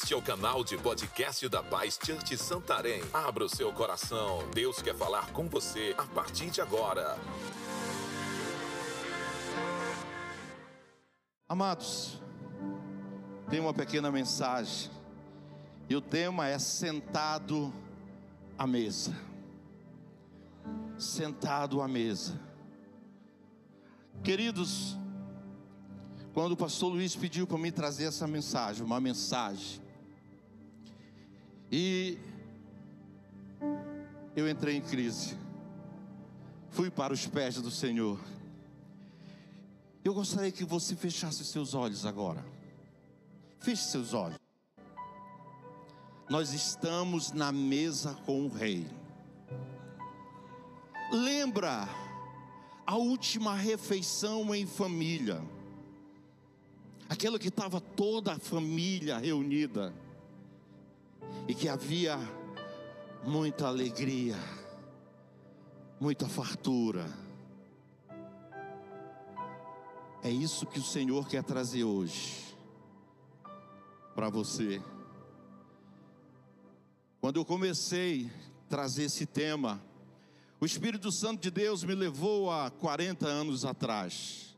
Este é o canal de podcast da Paz Church Santarém. Abra o seu coração. Deus quer falar com você a partir de agora. Amados, tem uma pequena mensagem. E o tema é sentado à mesa. Sentado à mesa. Queridos, quando o pastor Luiz pediu para mim trazer essa mensagem, uma mensagem, e eu entrei em crise, fui para os pés do Senhor. Eu gostaria que você fechasse seus olhos agora. Feche seus olhos. Nós estamos na mesa com o Rei. Lembra a última refeição em família, aquela que estava toda a família reunida e que havia muita alegria, muita fartura. É isso que o Senhor quer trazer hoje para você. Quando eu comecei a trazer esse tema, o Espírito Santo de Deus me levou a 40 anos atrás.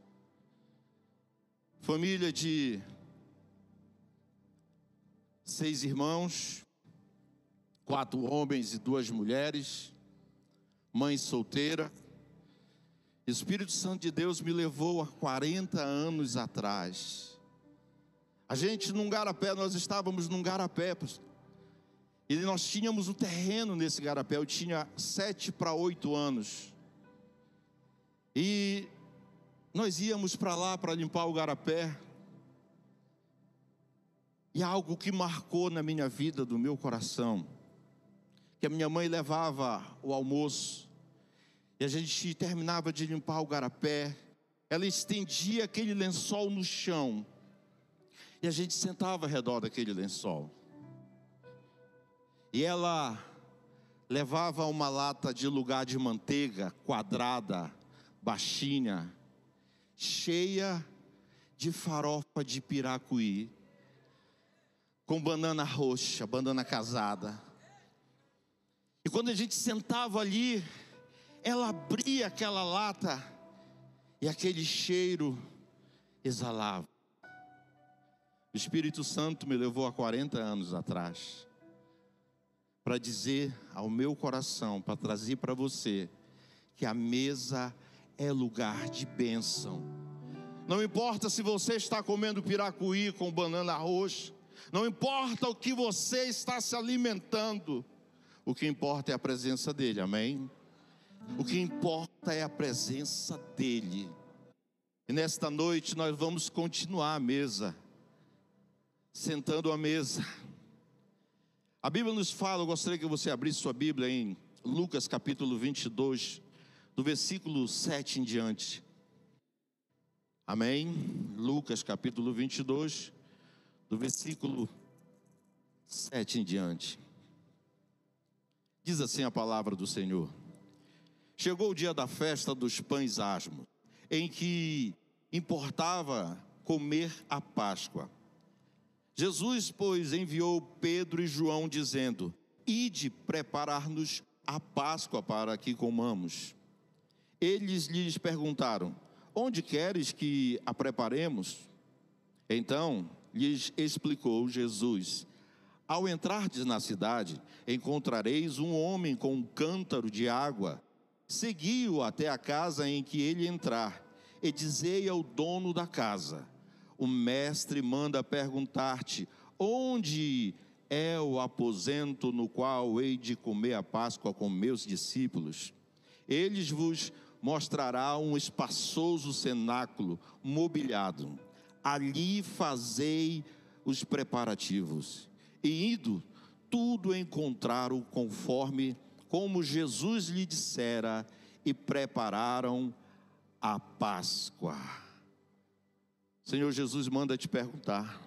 Família de seis irmãos, quatro homens e duas mulheres, mãe solteira. O Espírito Santo de Deus me levou a 40 anos atrás. A gente num garapé, nós estávamos num garapé. E nós tínhamos um terreno nesse garapé, eu tinha sete para oito anos. E nós íamos para lá para limpar o garapé. E algo que marcou na minha vida, do meu coração, que a minha mãe levava o almoço, e a gente terminava de limpar o garapé, ela estendia aquele lençol no chão, e a gente sentava ao redor daquele lençol. E ela levava uma lata de lugar de manteiga quadrada, baixinha, cheia de farofa de piracuí, com banana roxa, banana casada. E quando a gente sentava ali, ela abria aquela lata e aquele cheiro exalava. O Espírito Santo me levou há 40 anos atrás para dizer ao meu coração, para trazer para você, que a mesa é lugar de bênção. Não importa se você está comendo piracuí com banana roxa, não importa o que você está se alimentando, o que importa é a presença dEle, amém? O que importa é a presença dEle. E nesta noite nós vamos continuar a mesa, sentando à mesa a Bíblia nos fala, eu gostaria que você abrisse sua Bíblia em Lucas capítulo 22, do versículo 7 em diante. Amém? Lucas capítulo 22, do versículo 7 em diante. Diz assim a palavra do Senhor: Chegou o dia da festa dos pães asmos, em que importava comer a Páscoa. Jesus, pois, enviou Pedro e João, dizendo: Ide preparar-nos a Páscoa para que comamos. Eles lhes perguntaram: Onde queres que a preparemos? Então lhes explicou Jesus: Ao entrardes na cidade, encontrareis um homem com um cântaro de água. Segui-o até a casa em que ele entrar, e dizei ao dono da casa: o mestre manda perguntar-te: onde é o aposento no qual hei de comer a Páscoa com meus discípulos? Eles vos mostrará um espaçoso cenáculo mobiliado. Ali fazei os preparativos. E indo, tudo encontraram conforme como Jesus lhe dissera e prepararam a Páscoa. Senhor Jesus manda te perguntar: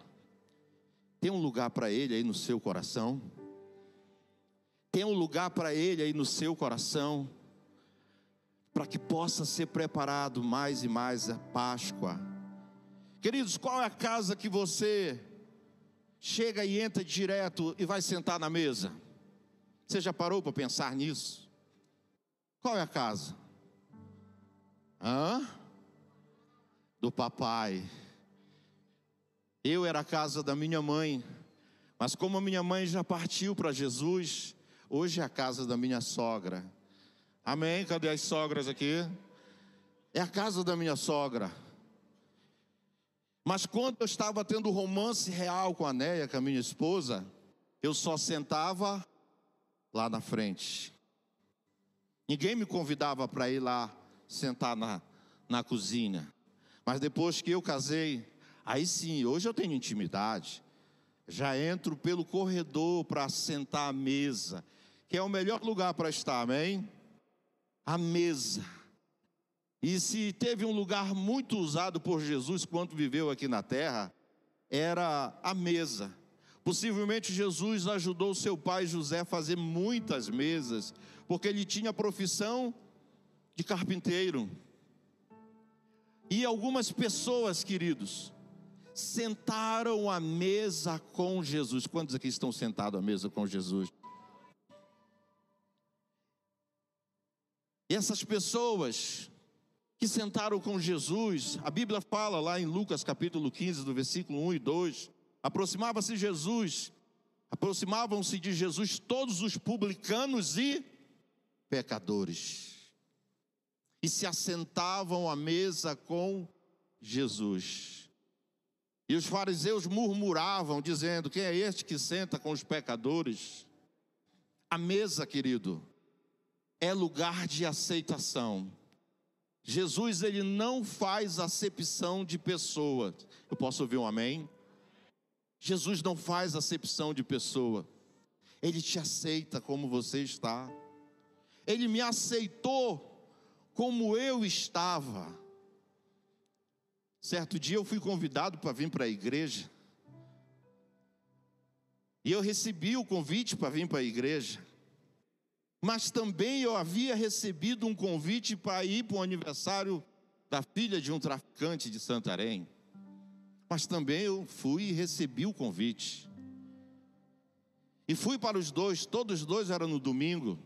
tem um lugar para Ele aí no seu coração? Tem um lugar para Ele aí no seu coração? Para que possa ser preparado mais e mais a Páscoa. Queridos, qual é a casa que você chega e entra direto e vai sentar na mesa. Você já parou para pensar nisso? Qual é a casa? Hã? Do papai. Eu era a casa da minha mãe, mas como a minha mãe já partiu para Jesus, hoje é a casa da minha sogra. Amém? Cadê as sogras aqui? É a casa da minha sogra. Mas quando eu estava tendo romance real com a Néia, com a minha esposa, eu só sentava lá na frente. Ninguém me convidava para ir lá sentar na, na cozinha. Mas depois que eu casei, aí sim, hoje eu tenho intimidade. Já entro pelo corredor para sentar à mesa, que é o melhor lugar para estar, amém? A mesa. E se teve um lugar muito usado por Jesus quando viveu aqui na terra, era a mesa. Possivelmente Jesus ajudou seu pai José a fazer muitas mesas, porque ele tinha a profissão de carpinteiro. E algumas pessoas, queridos, sentaram à mesa com Jesus. Quantos aqui estão sentados à mesa com Jesus? E essas pessoas que sentaram com Jesus, a Bíblia fala lá em Lucas capítulo 15, do versículo 1 e 2, aproximava-se Jesus, aproximavam-se de Jesus todos os publicanos e pecadores, e se assentavam à mesa com Jesus. E os fariseus murmuravam, dizendo: Quem é este que senta com os pecadores? A mesa, querido, é lugar de aceitação. Jesus ele não faz acepção de pessoa. Eu posso ouvir um amém? Jesus não faz acepção de pessoa. Ele te aceita como você está. Ele me aceitou como eu estava. Certo dia eu fui convidado para vir para a igreja. E eu recebi o convite para vir para a igreja mas também eu havia recebido um convite para ir para o aniversário da filha de um traficante de Santarém. Mas também eu fui e recebi o convite. E fui para os dois, todos os dois eram no domingo.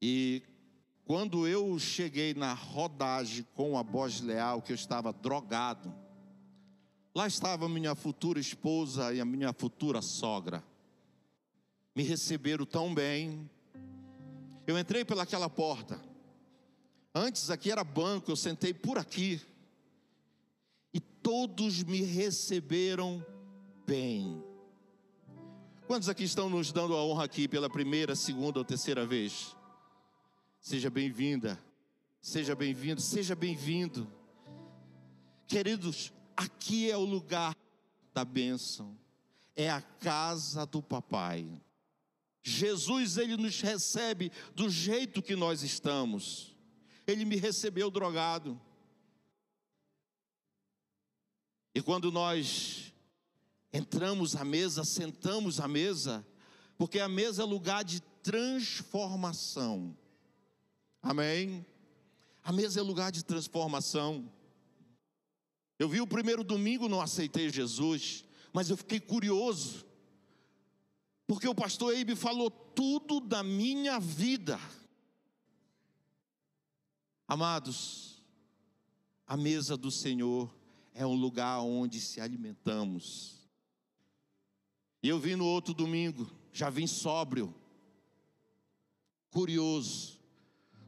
E quando eu cheguei na rodagem com a voz leal, que eu estava drogado, lá estava minha futura esposa e a minha futura sogra me receberam tão bem. Eu entrei pelaquela porta. Antes aqui era banco, eu sentei por aqui. E todos me receberam bem. Quantos aqui estão nos dando a honra aqui pela primeira, segunda ou terceira vez? Seja bem-vinda, seja bem-vindo, seja bem-vindo. Queridos, aqui é o lugar da bênção, é a casa do papai. Jesus, ele nos recebe do jeito que nós estamos. Ele me recebeu drogado. E quando nós entramos à mesa, sentamos à mesa, porque a mesa é lugar de transformação. Amém? A mesa é lugar de transformação. Eu vi o primeiro domingo, não aceitei Jesus, mas eu fiquei curioso porque o pastor Eibe falou tudo da minha vida. Amados, a mesa do Senhor é um lugar onde se alimentamos. E eu vim no outro domingo, já vim sóbrio, curioso.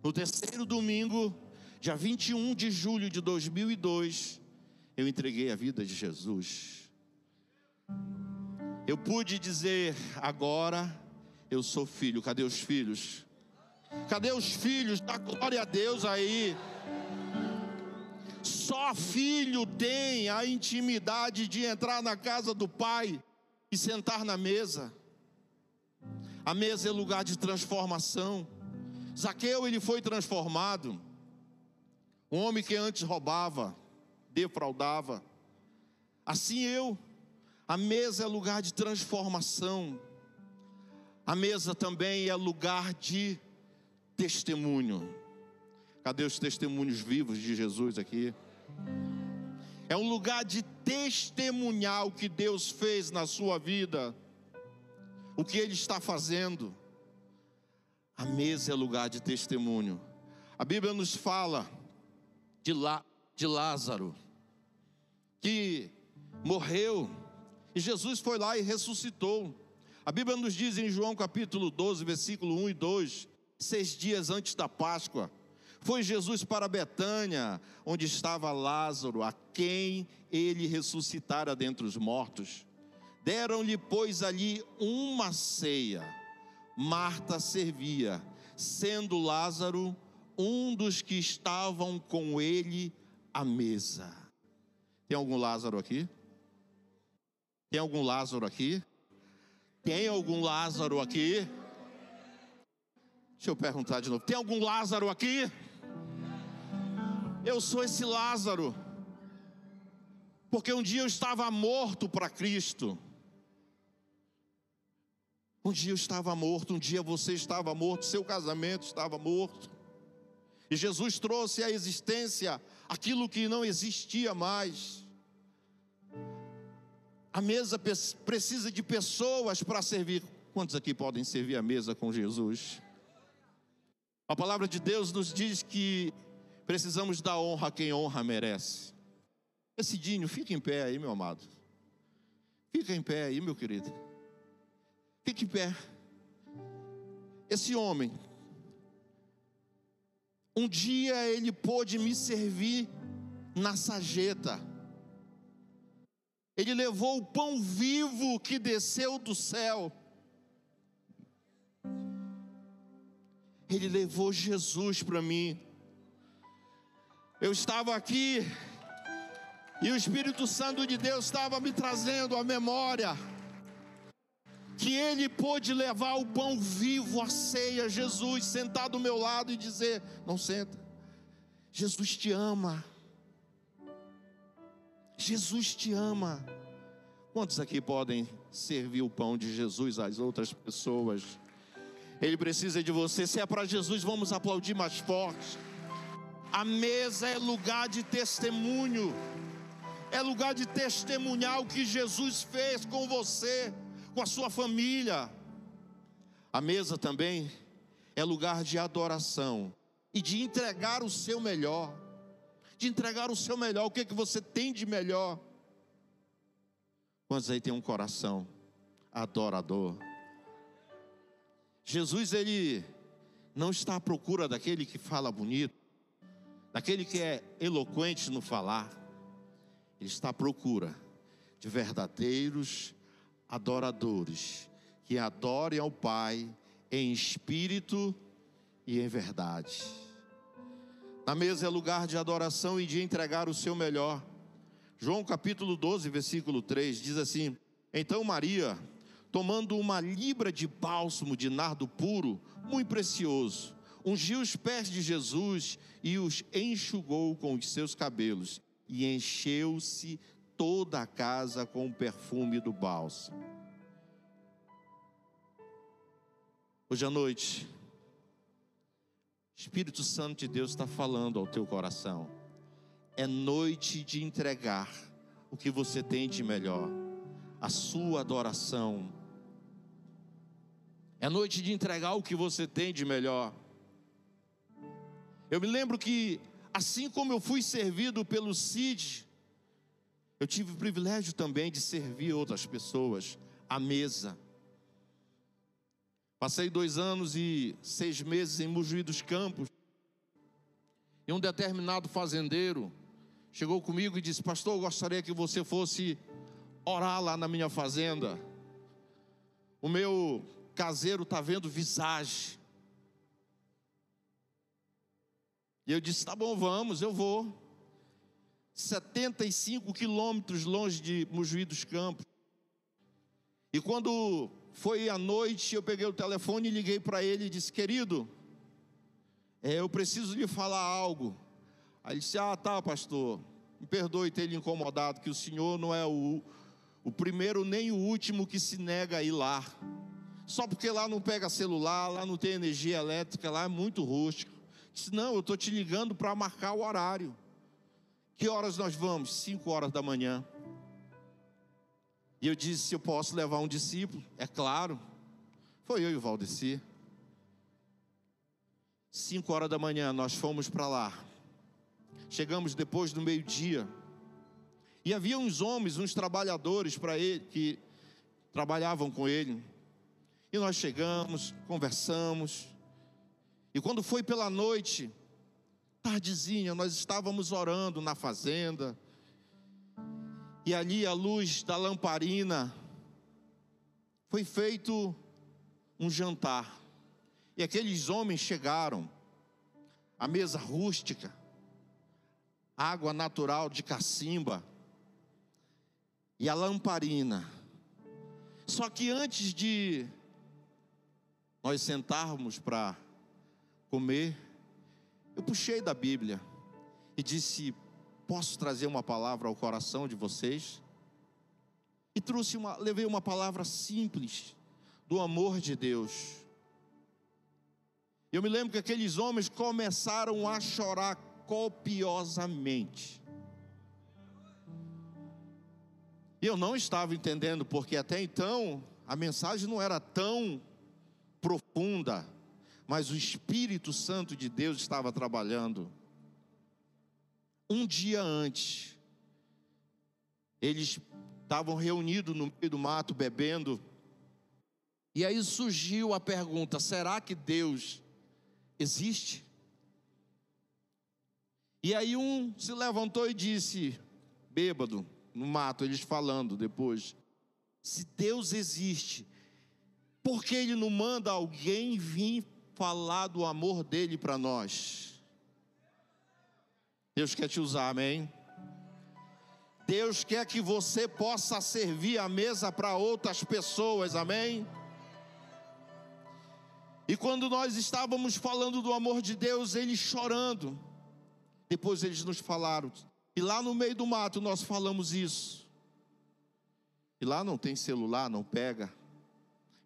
No terceiro domingo, dia 21 de julho de 2002, eu entreguei a vida de Jesus eu pude dizer: agora eu sou filho. Cadê os filhos? Cadê os filhos? Dá glória a Deus aí. Só filho tem a intimidade de entrar na casa do pai e sentar na mesa. A mesa é lugar de transformação. Zaqueu ele foi transformado. Um homem que antes roubava, defraudava. Assim eu a mesa é lugar de transformação. A mesa também é lugar de testemunho. Cadê os testemunhos vivos de Jesus aqui? é um lugar de testemunhar o que Deus fez na sua vida, o que Ele está fazendo. A mesa é lugar de testemunho. A Bíblia nos fala de, Lá, de Lázaro, que morreu, e Jesus foi lá e ressuscitou. A Bíblia nos diz em João capítulo 12, versículo 1 e 2, seis dias antes da Páscoa, foi Jesus para Betânia, onde estava Lázaro, a quem ele ressuscitara dentre os mortos. Deram-lhe, pois, ali uma ceia. Marta servia, sendo Lázaro um dos que estavam com ele à mesa. Tem algum Lázaro aqui? Tem algum Lázaro aqui? Tem algum Lázaro aqui? Deixa eu perguntar de novo. Tem algum Lázaro aqui? Eu sou esse Lázaro. Porque um dia eu estava morto para Cristo. Um dia eu estava morto, um dia você estava morto, seu casamento estava morto. E Jesus trouxe à existência aquilo que não existia mais. A mesa precisa de pessoas para servir. Quantos aqui podem servir a mesa com Jesus? A palavra de Deus nos diz que precisamos dar honra a quem honra merece. Esse Dinho, fica em pé aí, meu amado. Fica em pé aí, meu querido. Fique em pé. Esse homem, um dia ele pôde me servir na sajeta. Ele levou o pão vivo que desceu do céu. Ele levou Jesus para mim. Eu estava aqui e o Espírito Santo de Deus estava me trazendo a memória que ele pôde levar o pão vivo à ceia, Jesus sentado do meu lado e dizer: Não senta, Jesus te ama. Jesus te ama. Quantos aqui podem servir o pão de Jesus às outras pessoas? Ele precisa de você. Se é para Jesus, vamos aplaudir mais forte. A mesa é lugar de testemunho, é lugar de testemunhar o que Jesus fez com você, com a sua família. A mesa também é lugar de adoração e de entregar o seu melhor de entregar o seu melhor. O que, é que você tem de melhor? Quantos aí tem um coração adorador? Jesus, ele não está à procura daquele que fala bonito, daquele que é eloquente no falar. Ele está à procura de verdadeiros adoradores que adorem ao Pai em espírito e em verdade. Na mesa é lugar de adoração e de entregar o seu melhor. João capítulo 12, versículo 3 diz assim: Então Maria, tomando uma libra de bálsamo de nardo puro, muito precioso, ungiu os pés de Jesus e os enxugou com os seus cabelos, e encheu-se toda a casa com o perfume do bálsamo. Hoje à noite, Espírito Santo de Deus está falando ao teu coração. É noite de entregar o que você tem de melhor, a sua adoração. É noite de entregar o que você tem de melhor. Eu me lembro que, assim como eu fui servido pelo CID, eu tive o privilégio também de servir outras pessoas à mesa. Passei dois anos e seis meses em Mojuí dos Campos. E um determinado fazendeiro chegou comigo e disse: Pastor, eu gostaria que você fosse orar lá na minha fazenda. O meu caseiro está vendo visagem. E eu disse: Tá bom, vamos, eu vou. 75 quilômetros longe de Mojuí dos Campos. E quando foi à noite, eu peguei o telefone e liguei para ele e disse: Querido, é, eu preciso lhe falar algo. Aí ele disse: Ah, tá, pastor, me perdoe ter lhe incomodado, que o senhor não é o, o primeiro nem o último que se nega a ir lá. Só porque lá não pega celular, lá não tem energia elétrica, lá é muito rústico. Disse: Não, eu estou te ligando para marcar o horário Que horas nós vamos? Cinco horas da manhã. E eu disse: Eu posso levar um discípulo? É claro. Foi eu e o Valdeci. Cinco horas da manhã nós fomos para lá. Chegamos depois do meio-dia. E havia uns homens, uns trabalhadores para ele que trabalhavam com ele. E nós chegamos, conversamos. E quando foi pela noite, tardezinha, nós estávamos orando na fazenda. E ali a luz da lamparina foi feito um jantar. E aqueles homens chegaram, a mesa rústica, água natural de cacimba e a lamparina. Só que antes de nós sentarmos para comer, eu puxei da Bíblia e disse: Posso trazer uma palavra ao coração de vocês? E trouxe uma, levei uma palavra simples do amor de Deus. Eu me lembro que aqueles homens começaram a chorar copiosamente. E eu não estava entendendo, porque até então a mensagem não era tão profunda, mas o Espírito Santo de Deus estava trabalhando. Um dia antes, eles estavam reunidos no meio do mato bebendo, e aí surgiu a pergunta: será que Deus existe? E aí um se levantou e disse, bêbado, no mato, eles falando depois: se Deus existe, por que Ele não manda alguém vir falar do amor dele para nós? Deus quer te usar, amém? Deus quer que você possa servir a mesa para outras pessoas, amém? E quando nós estávamos falando do amor de Deus, eles chorando, depois eles nos falaram, e lá no meio do mato nós falamos isso. E lá não tem celular, não pega.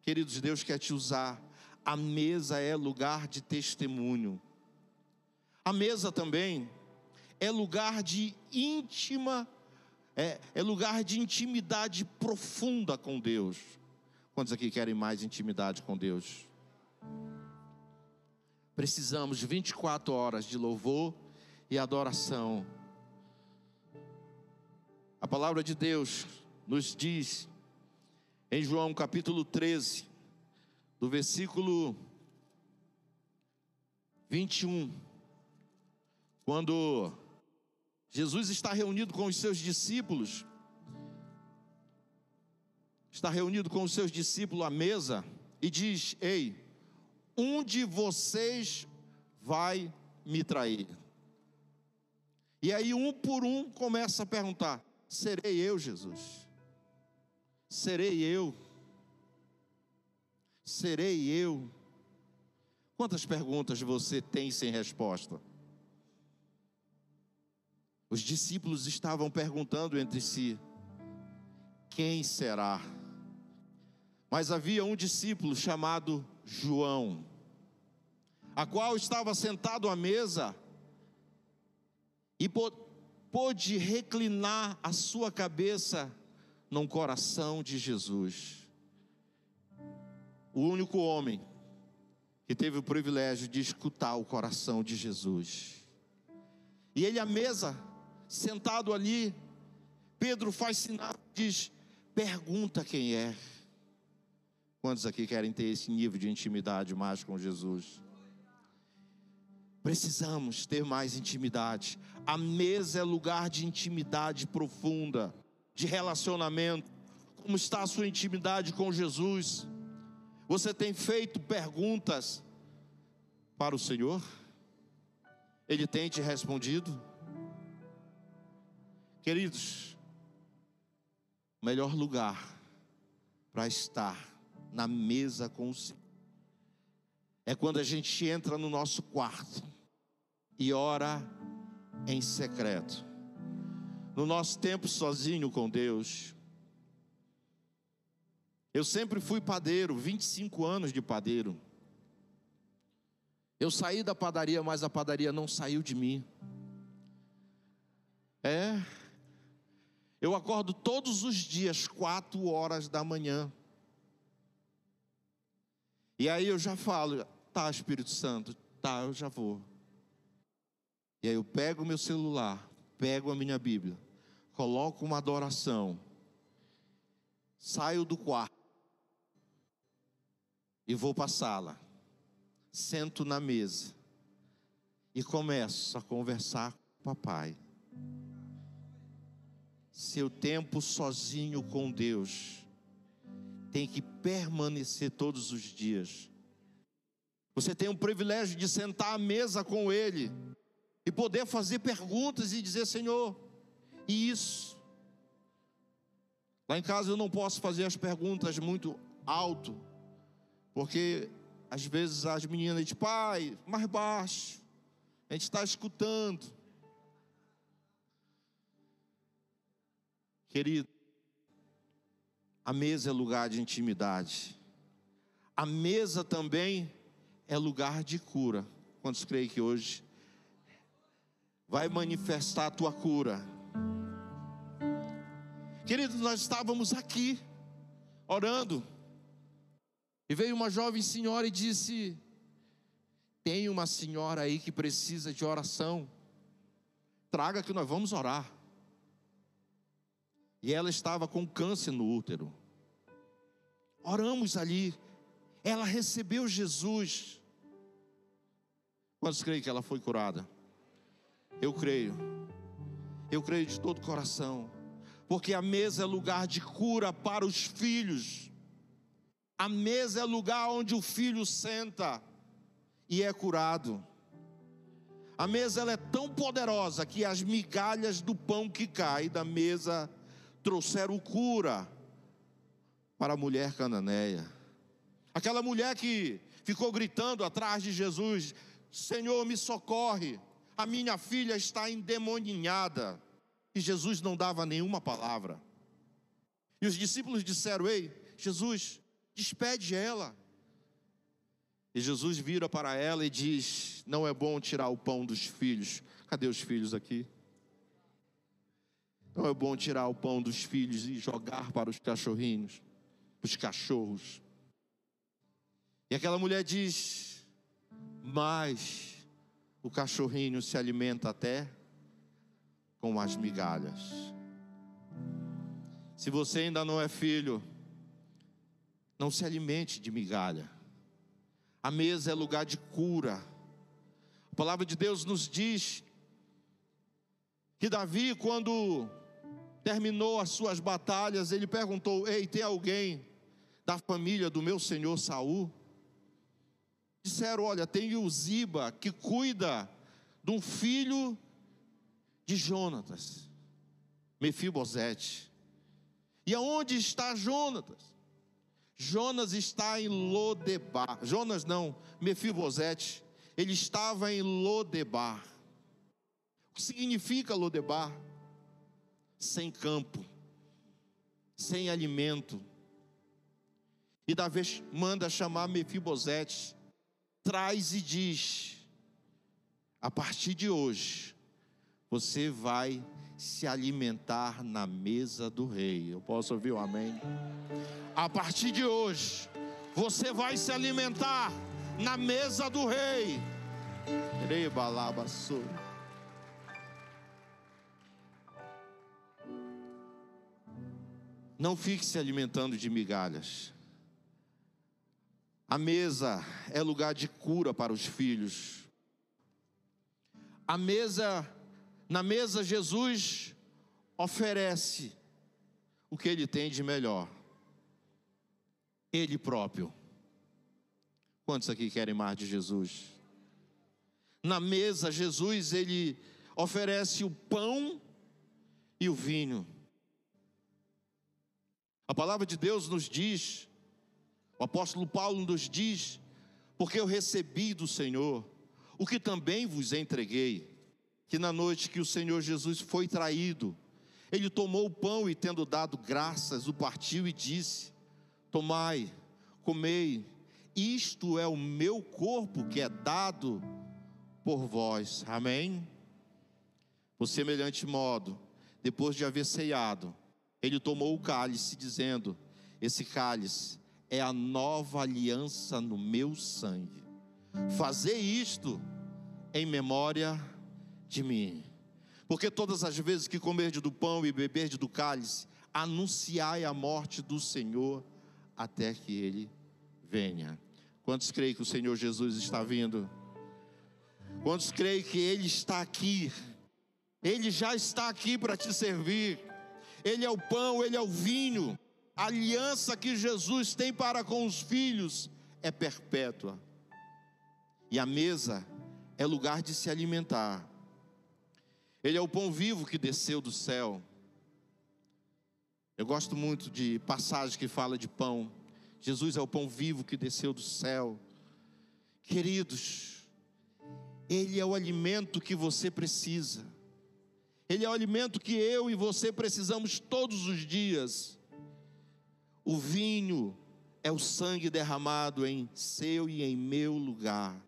Queridos, Deus quer te usar. A mesa é lugar de testemunho. A mesa também é lugar de íntima, é, é lugar de intimidade profunda com Deus. Quantos aqui querem mais intimidade com Deus? Precisamos de 24 horas de louvor e adoração. A palavra de Deus nos diz em João capítulo 13, do versículo 21, quando Jesus está reunido com os seus discípulos, está reunido com os seus discípulos à mesa e diz: Ei, um de vocês vai me trair. E aí, um por um, começa a perguntar: Serei eu, Jesus? Serei eu? Serei eu? Quantas perguntas você tem sem resposta? Os discípulos estavam perguntando entre si: quem será? Mas havia um discípulo chamado João, a qual estava sentado à mesa e pôde reclinar a sua cabeça no coração de Jesus. O único homem que teve o privilégio de escutar o coração de Jesus. E ele à mesa sentado ali, Pedro faz sinal, diz: pergunta quem é. Quantos aqui querem ter esse nível de intimidade mais com Jesus? Precisamos ter mais intimidade. A mesa é lugar de intimidade profunda, de relacionamento. Como está a sua intimidade com Jesus? Você tem feito perguntas para o Senhor? Ele tem te respondido? Queridos, o melhor lugar para estar na mesa com o Senhor é quando a gente entra no nosso quarto e ora em secreto. No nosso tempo sozinho com Deus. Eu sempre fui padeiro, 25 anos de padeiro. Eu saí da padaria, mas a padaria não saiu de mim. É. Eu acordo todos os dias, quatro horas da manhã. E aí eu já falo, tá, Espírito Santo, tá, eu já vou. E aí eu pego o meu celular, pego a minha Bíblia, coloco uma adoração, saio do quarto e vou para a sala, sento na mesa e começo a conversar com o papai. Seu tempo sozinho com Deus tem que permanecer todos os dias. Você tem o privilégio de sentar à mesa com Ele e poder fazer perguntas e dizer: Senhor, e isso? Lá em casa eu não posso fazer as perguntas muito alto, porque às vezes as meninas dizem: Pai, mais baixo, a gente está escutando. Querido, a mesa é lugar de intimidade. A mesa também é lugar de cura. Quantos creem que hoje vai manifestar a tua cura? Querido, nós estávamos aqui orando. E veio uma jovem senhora e disse: Tem uma senhora aí que precisa de oração. Traga que nós vamos orar. E ela estava com câncer no útero. Oramos ali. Ela recebeu Jesus. Quantos creem que ela foi curada? Eu creio. Eu creio de todo o coração. Porque a mesa é lugar de cura para os filhos. A mesa é lugar onde o filho senta e é curado. A mesa ela é tão poderosa que as migalhas do pão que cai da mesa trouxeram cura para a mulher cananeia. Aquela mulher que ficou gritando atrás de Jesus: Senhor, me socorre, a minha filha está endemoninhada. E Jesus não dava nenhuma palavra. E os discípulos disseram: Ei, Jesus, despede ela. E Jesus vira para ela e diz: Não é bom tirar o pão dos filhos. Cadê os filhos aqui? Não é bom tirar o pão dos filhos e jogar para os cachorrinhos, os cachorros. E aquela mulher diz: Mas o cachorrinho se alimenta até com as migalhas. Se você ainda não é filho, não se alimente de migalha. A mesa é lugar de cura. A palavra de Deus nos diz que Davi, quando terminou as suas batalhas, ele perguntou: Ei, tem alguém da família do meu senhor Saul? Disseram: Olha, tem o Ziba que cuida de um filho de Jonatas, Mefibosete. E aonde está Jonatas? Jonas está em Lodebar. Jonas não, Mefibosete. Ele estava em Lodebar. O que significa Lodebar? Sem campo, sem alimento. E Davi manda chamar Mefibosete, traz e diz: a partir de hoje, você vai se alimentar na mesa do rei. Eu posso ouvir um amém? A partir de hoje, você vai se alimentar na mesa do rei. Rebalabassu. Não fique se alimentando de migalhas. A mesa é lugar de cura para os filhos. A mesa, na mesa, Jesus oferece o que ele tem de melhor. Ele próprio. Quantos aqui querem mais de Jesus? Na mesa, Jesus ele oferece o pão e o vinho. A palavra de Deus nos diz, o apóstolo Paulo nos diz, porque eu recebi do Senhor o que também vos entreguei, que na noite que o Senhor Jesus foi traído, ele tomou o pão e, tendo dado graças, o partiu e disse: Tomai, comei, isto é o meu corpo que é dado por vós. Amém? Por semelhante modo, depois de haver ceiado, ele tomou o cálice, dizendo: Esse cálice é a nova aliança no meu sangue. Fazer isto em memória de mim. Porque todas as vezes que comerdes do pão e beberdes do cálice, anunciai a morte do Senhor até que ele venha. Quantos creem que o Senhor Jesus está vindo? Quantos creem que ele está aqui? Ele já está aqui para te servir. Ele é o pão, ele é o vinho. A aliança que Jesus tem para com os filhos é perpétua. E a mesa é lugar de se alimentar. Ele é o pão vivo que desceu do céu. Eu gosto muito de passagem que fala de pão. Jesus é o pão vivo que desceu do céu. Queridos, Ele é o alimento que você precisa. Ele é o alimento que eu e você precisamos todos os dias. O vinho é o sangue derramado em seu e em meu lugar.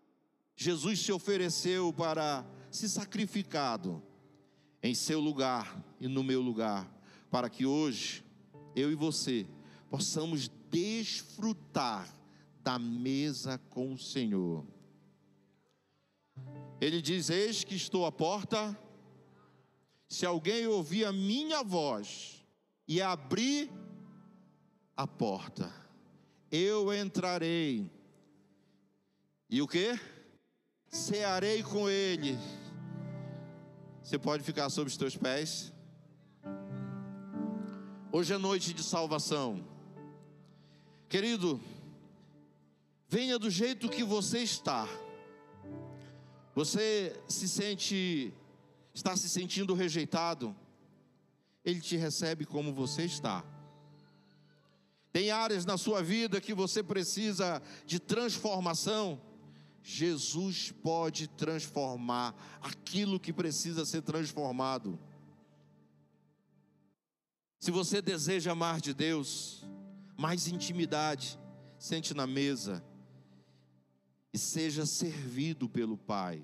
Jesus se ofereceu para se sacrificado em seu lugar e no meu lugar, para que hoje eu e você possamos desfrutar da mesa com o Senhor. Ele diz: Eis que estou à porta se alguém ouvir a minha voz e abrir a porta, eu entrarei. E o que? Cearei com ele. Você pode ficar sobre os teus pés. Hoje é noite de salvação. Querido, venha do jeito que você está. Você se sente está se sentindo rejeitado, Ele te recebe como você está. Tem áreas na sua vida que você precisa de transformação. Jesus pode transformar aquilo que precisa ser transformado. Se você deseja amar de Deus, mais intimidade, sente na mesa e seja servido pelo Pai.